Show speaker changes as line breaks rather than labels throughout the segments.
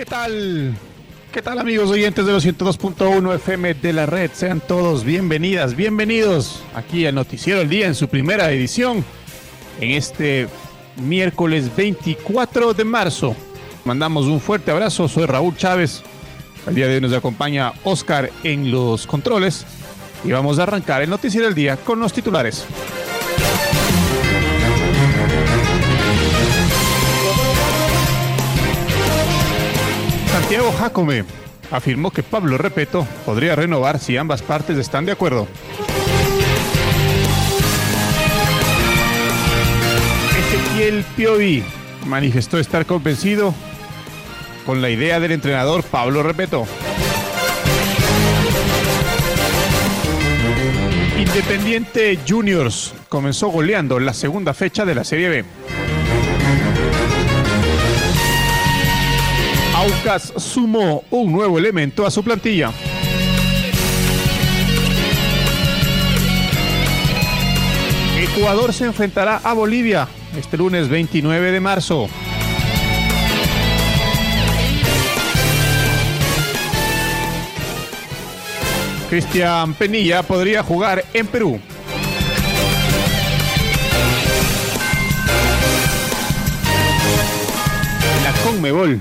¿Qué tal? ¿Qué tal amigos oyentes de los 102.1 FM de la red? Sean todos bienvenidas, bienvenidos aquí al Noticiero del Día en su primera edición en este miércoles 24 de marzo. Mandamos un fuerte abrazo, soy Raúl Chávez. El día de hoy nos acompaña Oscar en los controles y vamos a arrancar el Noticiero del Día con los titulares. Santiago Jacome afirmó que Pablo Repeto podría renovar si ambas partes están de acuerdo. Ezequiel Piovi manifestó estar convencido con la idea del entrenador Pablo Repeto. Independiente Juniors comenzó goleando la segunda fecha de la Serie B. Aucas sumó un nuevo elemento a su plantilla. Ecuador se enfrentará a Bolivia este lunes 29 de marzo. Cristian Penilla podría jugar en Perú. La Conmebol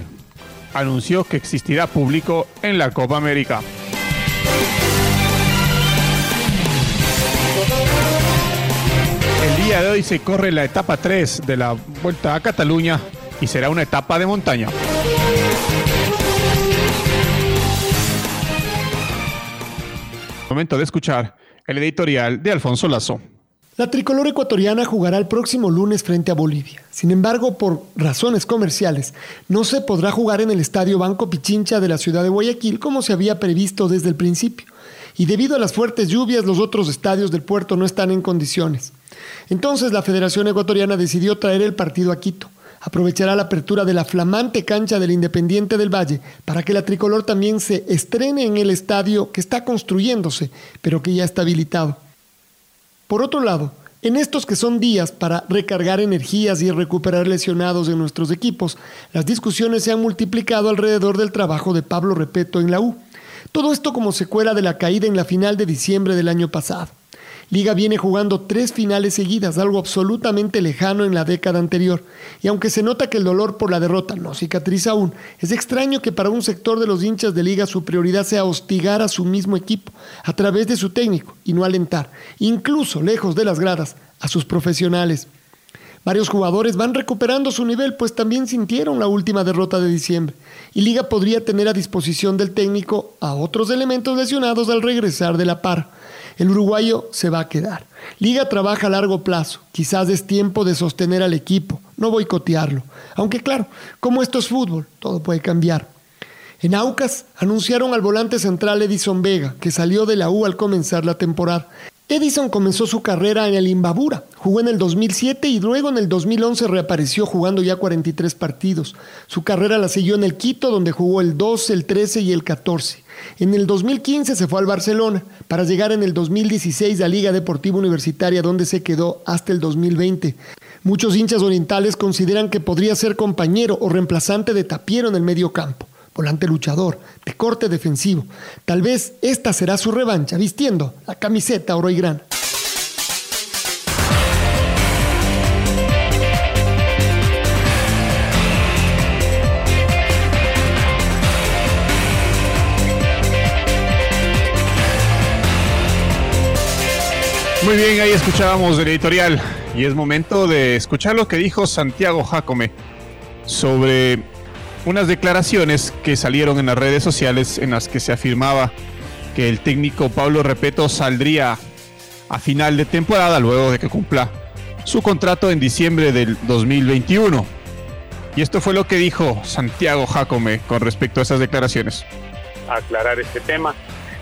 anunció que existirá público en la Copa América. El día de hoy se corre la etapa 3 de la Vuelta a Cataluña y será una etapa de montaña. Momento de escuchar el editorial de Alfonso Lazo.
La tricolor ecuatoriana jugará el próximo lunes frente a Bolivia. Sin embargo, por razones comerciales, no se podrá jugar en el Estadio Banco Pichincha de la ciudad de Guayaquil como se había previsto desde el principio. Y debido a las fuertes lluvias, los otros estadios del puerto no están en condiciones. Entonces la Federación Ecuatoriana decidió traer el partido a Quito. Aprovechará la apertura de la flamante cancha del Independiente del Valle para que la tricolor también se estrene en el estadio que está construyéndose, pero que ya está habilitado. Por otro lado, en estos que son días para recargar energías y recuperar lesionados en nuestros equipos, las discusiones se han multiplicado alrededor del trabajo de Pablo Repeto en la U. Todo esto como secuela de la caída en la final de diciembre del año pasado. Liga viene jugando tres finales seguidas, algo absolutamente lejano en la década anterior. Y aunque se nota que el dolor por la derrota no cicatriza aún, es extraño que para un sector de los hinchas de Liga su prioridad sea hostigar a su mismo equipo a través de su técnico y no alentar, incluso lejos de las gradas, a sus profesionales. Varios jugadores van recuperando su nivel, pues también sintieron la última derrota de diciembre, y Liga podría tener a disposición del técnico a otros elementos lesionados al regresar de la par el uruguayo se va a quedar. Liga trabaja a largo plazo. Quizás es tiempo de sostener al equipo, no boicotearlo. Aunque claro, como esto es fútbol, todo puede cambiar. En Aucas anunciaron al volante central Edison Vega, que salió de la U al comenzar la temporada. Edison comenzó su carrera en el Imbabura, jugó en el 2007 y luego en el 2011 reapareció jugando ya 43 partidos. Su carrera la siguió en el Quito, donde jugó el 12, el 13 y el 14. En el 2015 se fue al Barcelona para llegar en el 2016 a Liga Deportiva Universitaria, donde se quedó hasta el 2020. Muchos hinchas orientales consideran que podría ser compañero o reemplazante de Tapiero en el medio campo volante luchador, de corte defensivo. Tal vez esta será su revancha, vistiendo la camiseta oro y grana.
Muy bien, ahí escuchábamos el editorial y es momento de escuchar lo que dijo Santiago Jacome sobre unas declaraciones que salieron en las redes sociales en las que se afirmaba que el técnico Pablo Repeto saldría a final de temporada luego de que cumpla su contrato en diciembre del 2021. Y esto fue lo que dijo Santiago Jacome con respecto a esas declaraciones.
Aclarar este tema.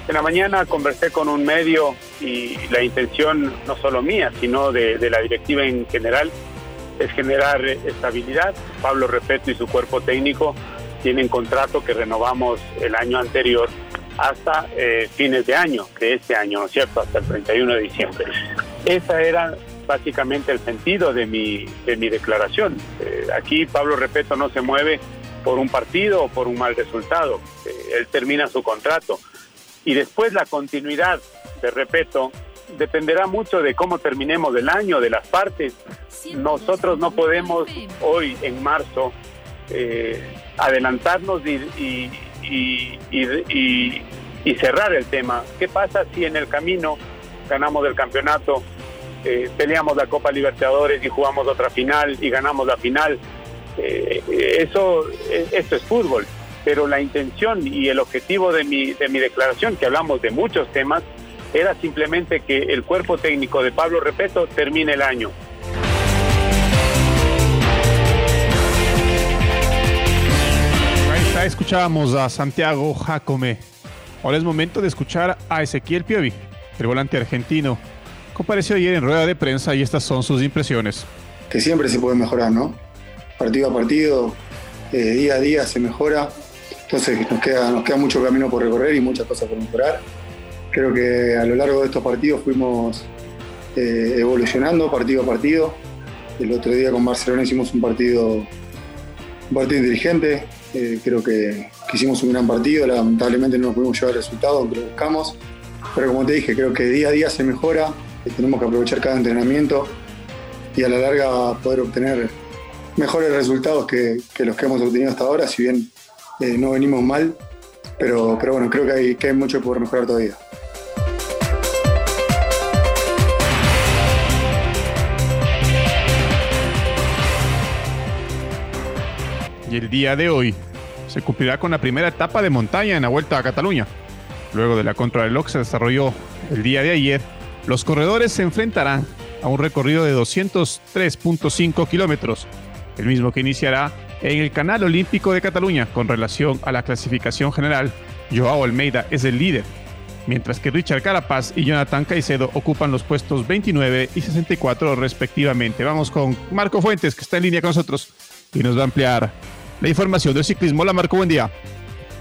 En la mañana conversé con un medio y la intención no solo mía, sino de, de la directiva en general, es generar estabilidad. Pablo Repeto y su cuerpo técnico tienen contrato que renovamos el año anterior hasta eh, fines de año, de este año, ¿no es cierto?, hasta el 31 de diciembre. Esa era básicamente el sentido de mi, de mi declaración. Eh, aquí Pablo Repeto no se mueve por un partido o por un mal resultado. Eh, él termina su contrato. Y después la continuidad de Repeto dependerá mucho de cómo terminemos el año, de las partes. Nosotros no podemos hoy, en marzo, eh, adelantarnos y, y, y, y, y cerrar el tema. ¿Qué pasa si en el camino ganamos el campeonato, eh, peleamos la Copa Libertadores y jugamos otra final y ganamos la final? Eh, eso, esto es fútbol. Pero la intención y el objetivo de mi, de mi declaración, que hablamos de muchos temas, era simplemente que el cuerpo técnico de Pablo Repeto termine el año.
Ahí está, escuchábamos a Santiago Jacome. Ahora es momento de escuchar a Ezequiel Piovi, el volante argentino. Compareció ayer en rueda de prensa y estas son sus impresiones.
Que siempre se puede mejorar, ¿no? Partido a partido, eh, día a día se mejora. Entonces nos queda, nos queda mucho camino por recorrer y muchas cosas por mejorar. Creo que a lo largo de estos partidos fuimos eh, evolucionando partido a partido. El otro día con Barcelona hicimos un partido, un partido inteligente. Eh, creo que, hicimos un gran partido. Lamentablemente no pudimos llevar el resultado, aunque lo buscamos. Pero como te dije, creo que día a día se mejora. tenemos que aprovechar cada entrenamiento y a la larga poder obtener mejores resultados que, que los que hemos obtenido hasta ahora, si bien eh, no venimos mal. Pero, pero bueno, creo que hay, que hay mucho por mejorar todavía.
El día de hoy se cumplirá con la primera etapa de montaña en la Vuelta a Cataluña. Luego de la contrarreloj que se desarrolló el día de ayer, los corredores se enfrentarán a un recorrido de 203.5 kilómetros, el mismo que iniciará en el Canal Olímpico de Cataluña con relación a la clasificación general. Joao Almeida es el líder, mientras que Richard Carapaz y Jonathan Caicedo ocupan los puestos 29 y 64 respectivamente. Vamos con Marco Fuentes, que está en línea con nosotros y nos va a ampliar la información del ciclismo. La Marco, buen día.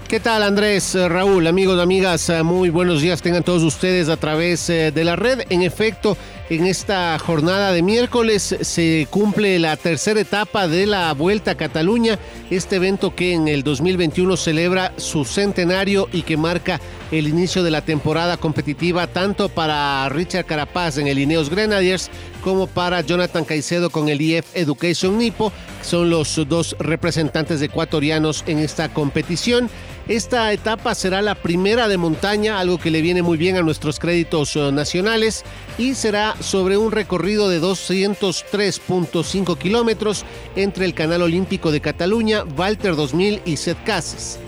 ¿Qué tal Andrés, Raúl, amigos, amigas? Muy buenos días tengan todos ustedes a través de la red. En efecto, en esta jornada de miércoles se cumple la tercera etapa de la Vuelta a Cataluña, este evento que en el 2021 celebra su centenario y que marca el inicio de la temporada competitiva tanto para Richard Carapaz en el Ineos Grenadiers como para Jonathan Caicedo con el IF Education Nipo, son los dos representantes ecuatorianos en esta competición. Esta etapa será la primera de montaña, algo que le viene muy bien a nuestros créditos nacionales, y será sobre un recorrido de 203.5 kilómetros entre el Canal Olímpico de Cataluña, Walter 2000 y Setcases.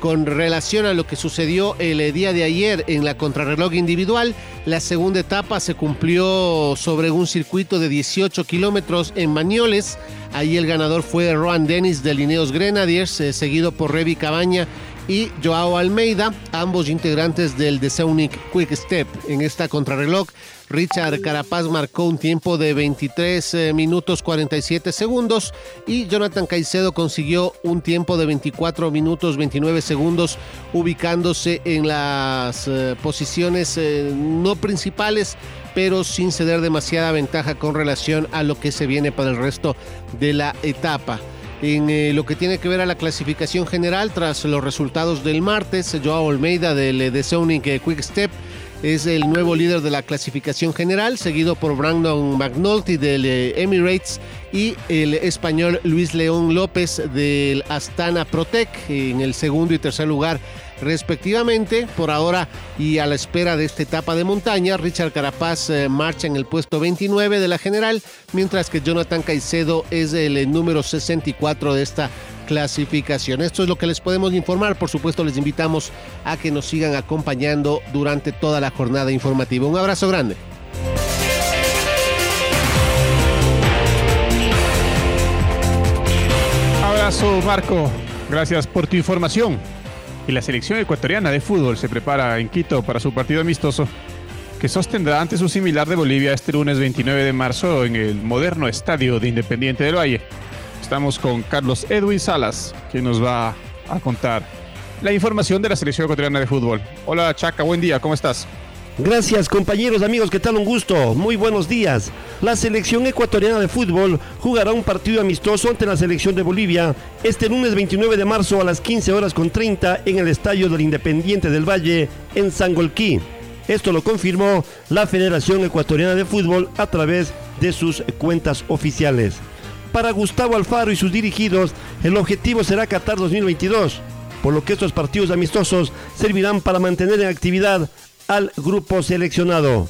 Con relación a lo que sucedió el día de ayer en la contrarreloj individual, la segunda etapa se cumplió sobre un circuito de 18 kilómetros en Mañoles. Ahí el ganador fue Roan Dennis de Lineos Grenadiers, eh, seguido por Revi Cabaña y Joao Almeida, ambos integrantes del The Sonic Quick Step. En esta contrarreloj, Richard Carapaz marcó un tiempo de 23 eh, minutos 47 segundos y Jonathan Caicedo consiguió un tiempo de 24 minutos 29 segundos ubicándose en las eh, posiciones no principales pero sin ceder demasiada ventaja con relación a lo que se viene para el resto de la etapa. En eh, lo que tiene que ver a la clasificación general, tras los resultados del martes, Joao Almeida del eh, The Sonic eh, Quick Step es el nuevo líder de la clasificación general, seguido por Brandon McNulty del Emirates y el español Luis León López del Astana Protec en el segundo y tercer lugar respectivamente. Por ahora y a la espera de esta etapa de montaña, Richard Carapaz eh, marcha en el puesto 29 de la general, mientras que Jonathan Caicedo es el eh, número 64 de esta clasificación. Esto es lo que les podemos informar. Por supuesto, les invitamos a que nos sigan acompañando durante toda la jornada informativa. Un abrazo grande.
Abrazo, Marco. Gracias por tu información y la selección ecuatoriana de fútbol se prepara en Quito para su partido amistoso que sostendrá ante su similar de Bolivia este lunes 29 de marzo en el moderno estadio de Independiente del Valle. Estamos con Carlos Edwin Salas, que nos va a contar la información de la selección ecuatoriana de fútbol. Hola Chaca, buen día, ¿cómo estás?
Gracias compañeros, amigos, ¿qué tal? Un gusto, muy buenos días. La selección ecuatoriana de fútbol jugará un partido amistoso ante la selección de Bolivia este lunes 29 de marzo a las 15 horas con 30 en el Estadio del Independiente del Valle en Sangolquí. Esto lo confirmó la Federación Ecuatoriana de Fútbol a través de sus cuentas oficiales. Para Gustavo Alfaro y sus dirigidos, el objetivo será Qatar 2022, por lo que estos partidos amistosos servirán para mantener en actividad al grupo seleccionado.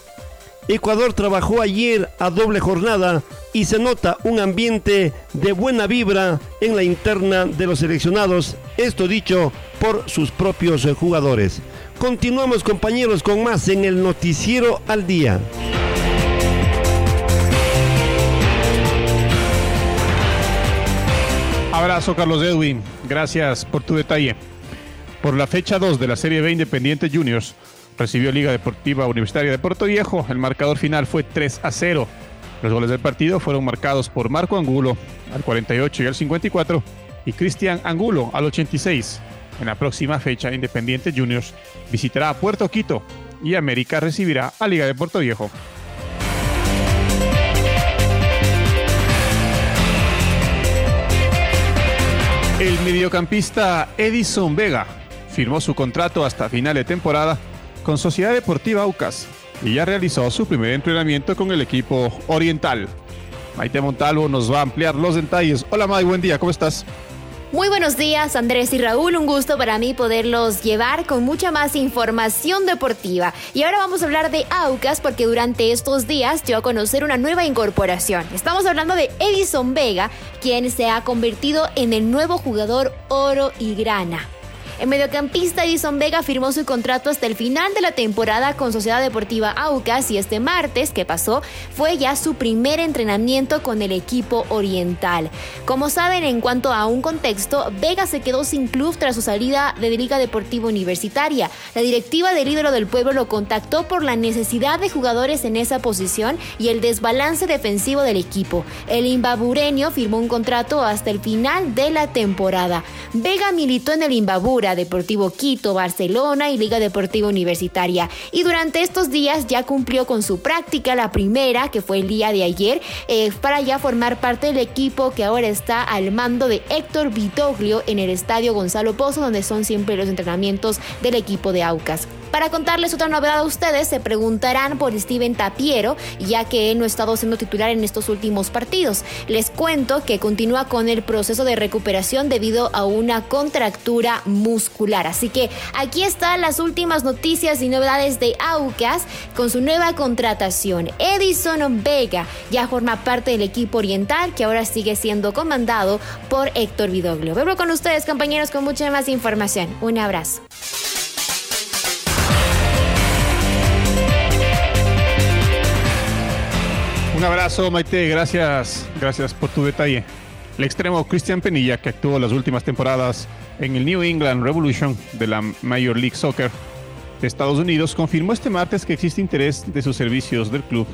Ecuador trabajó ayer a doble jornada y se nota un ambiente de buena vibra en la interna de los seleccionados, esto dicho por sus propios jugadores. Continuamos compañeros con más en el noticiero al día.
Abrazo Carlos Edwin, gracias por tu detalle. Por la fecha 2 de la Serie B Independiente Juniors, recibió Liga Deportiva Universitaria de Puerto Viejo. El marcador final fue 3 a 0. Los goles del partido fueron marcados por Marco Angulo al 48 y al 54 y Cristian Angulo al 86. En la próxima fecha, Independiente Juniors visitará Puerto Quito y América recibirá a Liga de Puerto Viejo. El mediocampista Edison Vega firmó su contrato hasta final de temporada con Sociedad Deportiva Aucas y ya realizó su primer entrenamiento con el equipo oriental. Maite Montalvo nos va a ampliar los detalles. Hola May, buen día, ¿cómo estás?
Muy buenos días Andrés y Raúl, un gusto para mí poderlos llevar con mucha más información deportiva. Y ahora vamos a hablar de Aucas porque durante estos días dio a conocer una nueva incorporación. Estamos hablando de Edison Vega, quien se ha convertido en el nuevo jugador oro y grana. El mediocampista Edison Vega firmó su contrato hasta el final de la temporada con Sociedad Deportiva Aucas y este martes que pasó fue ya su primer entrenamiento con el equipo oriental. Como saben, en cuanto a un contexto, Vega se quedó sin club tras su salida de Liga Deportiva Universitaria. La directiva del ídolo del pueblo lo contactó por la necesidad de jugadores en esa posición y el desbalance defensivo del equipo. El imbabureño firmó un contrato hasta el final de la temporada. Vega militó en el Deportivo Quito, Barcelona y Liga Deportiva Universitaria. Y durante estos días ya cumplió con su práctica, la primera, que fue el día de ayer, eh, para ya formar parte del equipo que ahora está al mando de Héctor Vitoglio en el Estadio Gonzalo Pozo, donde son siempre los entrenamientos del equipo de Aucas. Para contarles otra novedad a ustedes, se preguntarán por Steven Tapiero, ya que él no ha estado siendo titular en estos últimos partidos. Les cuento que continúa con el proceso de recuperación debido a una contractura muscular. Así que aquí están las últimas noticias y novedades de Aucas con su nueva contratación. Edison Vega ya forma parte del equipo oriental que ahora sigue siendo comandado por Héctor Vidoglio. Vuelvo con ustedes, compañeros, con mucha más información. Un abrazo.
Un abrazo, Maite. Gracias, gracias por tu detalle. El extremo Cristian Penilla, que actuó las últimas temporadas en el New England Revolution de la Major League Soccer de Estados Unidos, confirmó este martes que existe interés de sus servicios del club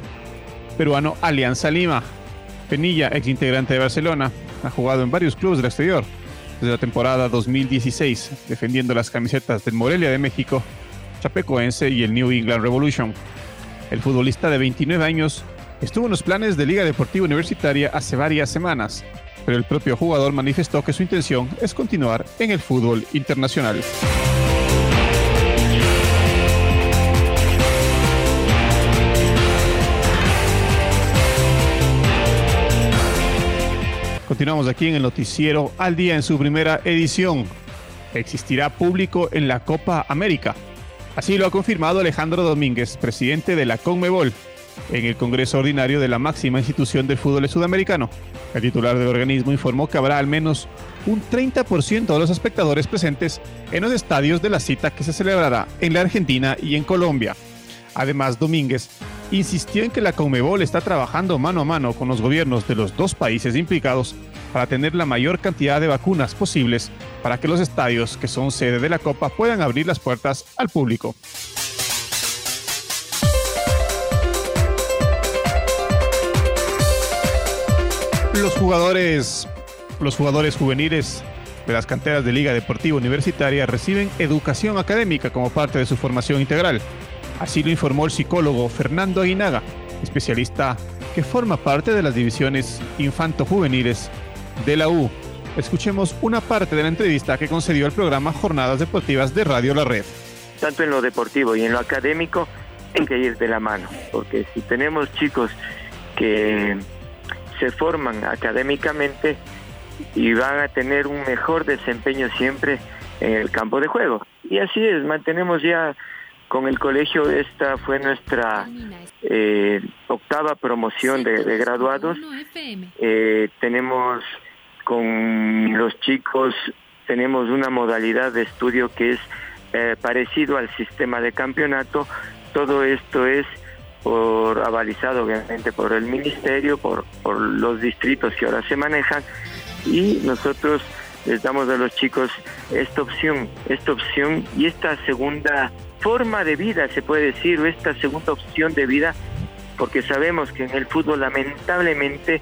peruano Alianza Lima. Penilla, ex integrante de Barcelona, ha jugado en varios clubes del exterior desde la temporada 2016, defendiendo las camisetas del Morelia de México, Chapecoense y el New England Revolution. El futbolista de 29 años estuvo en los planes de Liga Deportiva Universitaria hace varias semanas, pero el propio jugador manifestó que su intención es continuar en el fútbol internacional. continuamos aquí en el noticiero al día en su primera edición. Existirá público en la Copa América. Así lo ha confirmado Alejandro Domínguez, presidente de la CONMEBOL, en el Congreso Ordinario de la máxima institución del fútbol sudamericano. El titular del organismo informó que habrá al menos un 30% de los espectadores presentes en los estadios de la cita que se celebrará en la Argentina y en Colombia. Además, Domínguez insistió en que la Conmebol está trabajando mano a mano con los gobiernos de los dos países implicados para tener la mayor cantidad de vacunas posibles para que los estadios que son sede de la Copa puedan abrir las puertas al público. Los jugadores, los jugadores juveniles de las canteras de Liga Deportiva Universitaria reciben educación académica como parte de su formación integral. Así lo informó el psicólogo Fernando Aguinaga, especialista que forma parte de las divisiones infanto-juveniles de la U. Escuchemos una parte de la entrevista que concedió el programa Jornadas Deportivas de Radio La Red.
Tanto en lo deportivo y en lo académico hay que ir de la mano, porque si tenemos chicos que se forman académicamente y van a tener un mejor desempeño siempre en el campo de juego. Y así es, mantenemos ya con el colegio, esta fue nuestra eh, octava promoción de, graduados. Eh, tenemos con los chicos, tenemos una modalidad de estudio que es eh, parecido al sistema de campeonato. Todo esto es por avalizado obviamente por el ministerio, por, por los distritos que ahora se manejan y nosotros les damos a los chicos esta opción, esta opción y esta segunda forma de vida, se puede decir, o esta segunda opción de vida, porque sabemos que en el fútbol lamentablemente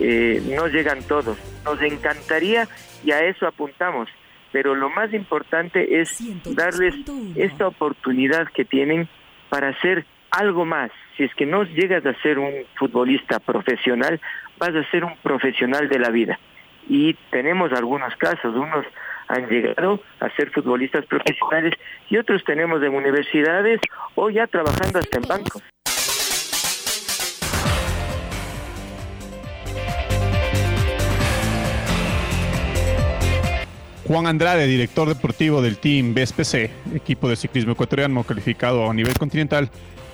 eh, no llegan todos. Nos encantaría y a eso apuntamos, pero lo más importante es darles esta oportunidad que tienen para hacer algo más. Si es que no llegas a ser un futbolista profesional, vas a ser un profesional de la vida. Y tenemos algunos casos, unos han llegado a ser futbolistas profesionales y otros tenemos en universidades o ya trabajando hasta en bancos.
Juan Andrade, director deportivo del Team BSPC, equipo de ciclismo ecuatoriano calificado a nivel continental,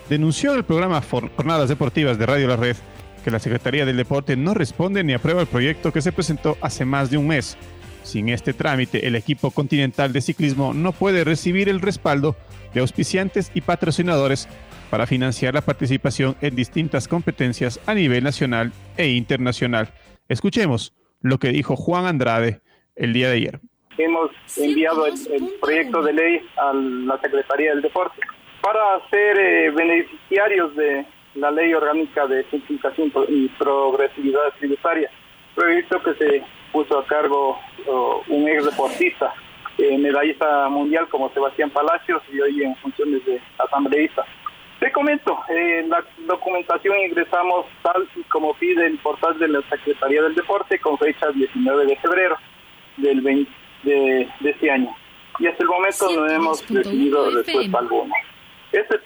denunció en el programa Jornadas Deportivas de Radio La Red que la Secretaría del Deporte no responde ni aprueba el proyecto que se presentó hace más de un mes sin este trámite, el equipo continental de ciclismo no puede recibir el respaldo de auspiciantes y patrocinadores para financiar la participación en distintas competencias a nivel nacional e internacional. Escuchemos lo que dijo Juan Andrade el día de ayer.
Hemos enviado el, proyecto de ley a la Secretaría del Deporte para ser eh, beneficiarios de la ley orgánica de simplificación y progresividad tributaria, proyecto que se puso a cargo un ex deportista, eh, medallista mundial como Sebastián Palacios y hoy en funciones de asambleísta. Te comento, eh, la documentación ingresamos tal y como pide el portal de la Secretaría del Deporte con fecha 19 de febrero del de, este año. Y hasta el momento no hemos recibido respuesta alguna. Este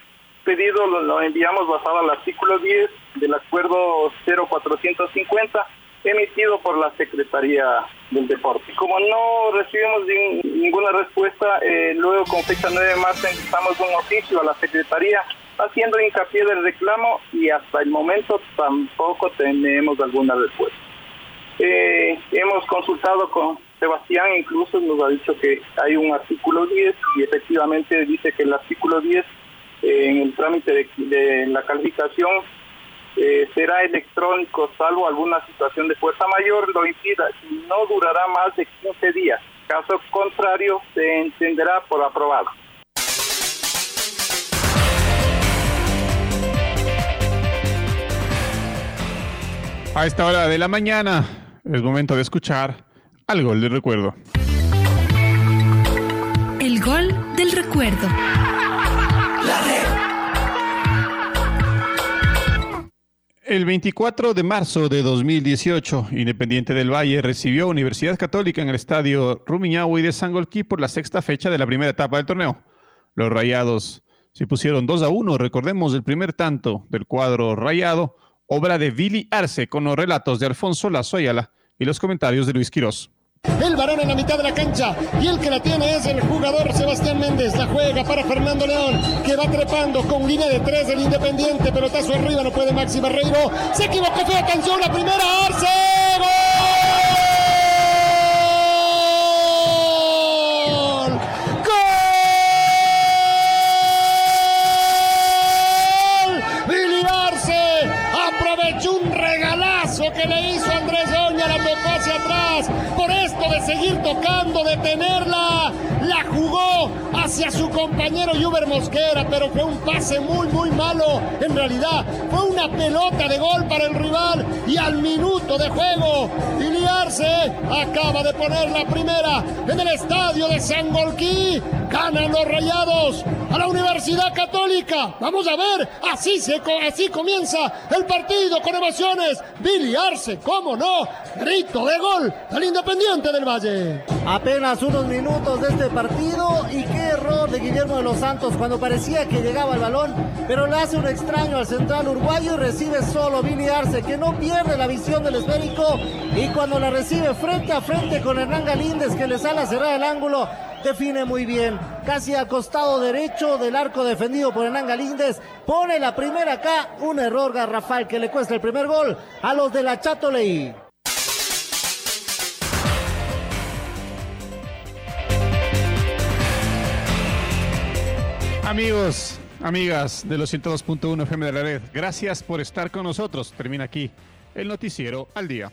pedido lo, enviamos basado al artículo 10 del acuerdo 0450 emitido por la Secretaría del Deporte. Como no recibimos ninguna respuesta, eh, luego con fecha 9 de marzo enviamos un oficio a la Secretaría haciendo hincapié del reclamo y hasta el momento tampoco tenemos alguna respuesta. Eh, hemos consultado con Sebastián, incluso nos ha dicho que hay un artículo 10 y efectivamente dice que el artículo 10 eh, en el trámite de la calificación eh, será electrónico salvo alguna situación de fuerza mayor lo impida y no durará más de 15 días. Caso contrario, se entenderá por aprobado.
A esta hora de la mañana es momento de escuchar al gol del recuerdo.
El gol del recuerdo.
El 24 de marzo de 2018, Independiente del Valle recibió a Universidad Católica en el estadio Rumiñahui de Sangolquí por la sexta fecha de la primera etapa del torneo. Los rayados se pusieron 2 a 1, recordemos el primer tanto del cuadro rayado, obra de Billy Arce con los relatos de Alfonso Lazo y los comentarios de Luis Quirós.
El varón en la mitad de la cancha y el que la tiene es el jugador Sebastián Méndez. La juega para Fernando León que va trepando con línea de tres del Independiente. Pelotazo arriba, no puede Maxi Barreiro. Se equivocó, fue atención la primera. Arce. ¡Gol! Regalazo que le hizo Andrés Doña, la tocó hacia atrás. Por esto de seguir tocando, de tenerla, la jugó hacia su compañero Juber Mosquera, pero fue un pase muy, muy malo. En realidad, fue una pelota de gol para el rival y al minuto de juego, Billy Arce acaba de poner la primera en el estadio de Sangolquí. Ganan los rayados a la Universidad Católica. Vamos a ver, así, se, así comienza el partido con emociones. Billy Arce, cómo no, grito de gol al Independiente del Valle.
Apenas unos minutos de este partido y qué error de Guillermo de los Santos cuando parecía que llegaba el balón, pero le hace un extraño al central uruguayo y recibe solo Billy Arce, que no pierde la visión del esférico y cuando la recibe frente a frente con Hernán Galíndez que le sale a cerrar el ángulo, define muy bien, casi al costado derecho del arco defendido por Hernán Galíndez, pone la primera acá, un error garrafal que le cuesta el primer gol a los de la Chato Leí.
Amigos, amigas de los 102.1 FM de la red, gracias por estar con nosotros. Termina aquí el noticiero al día.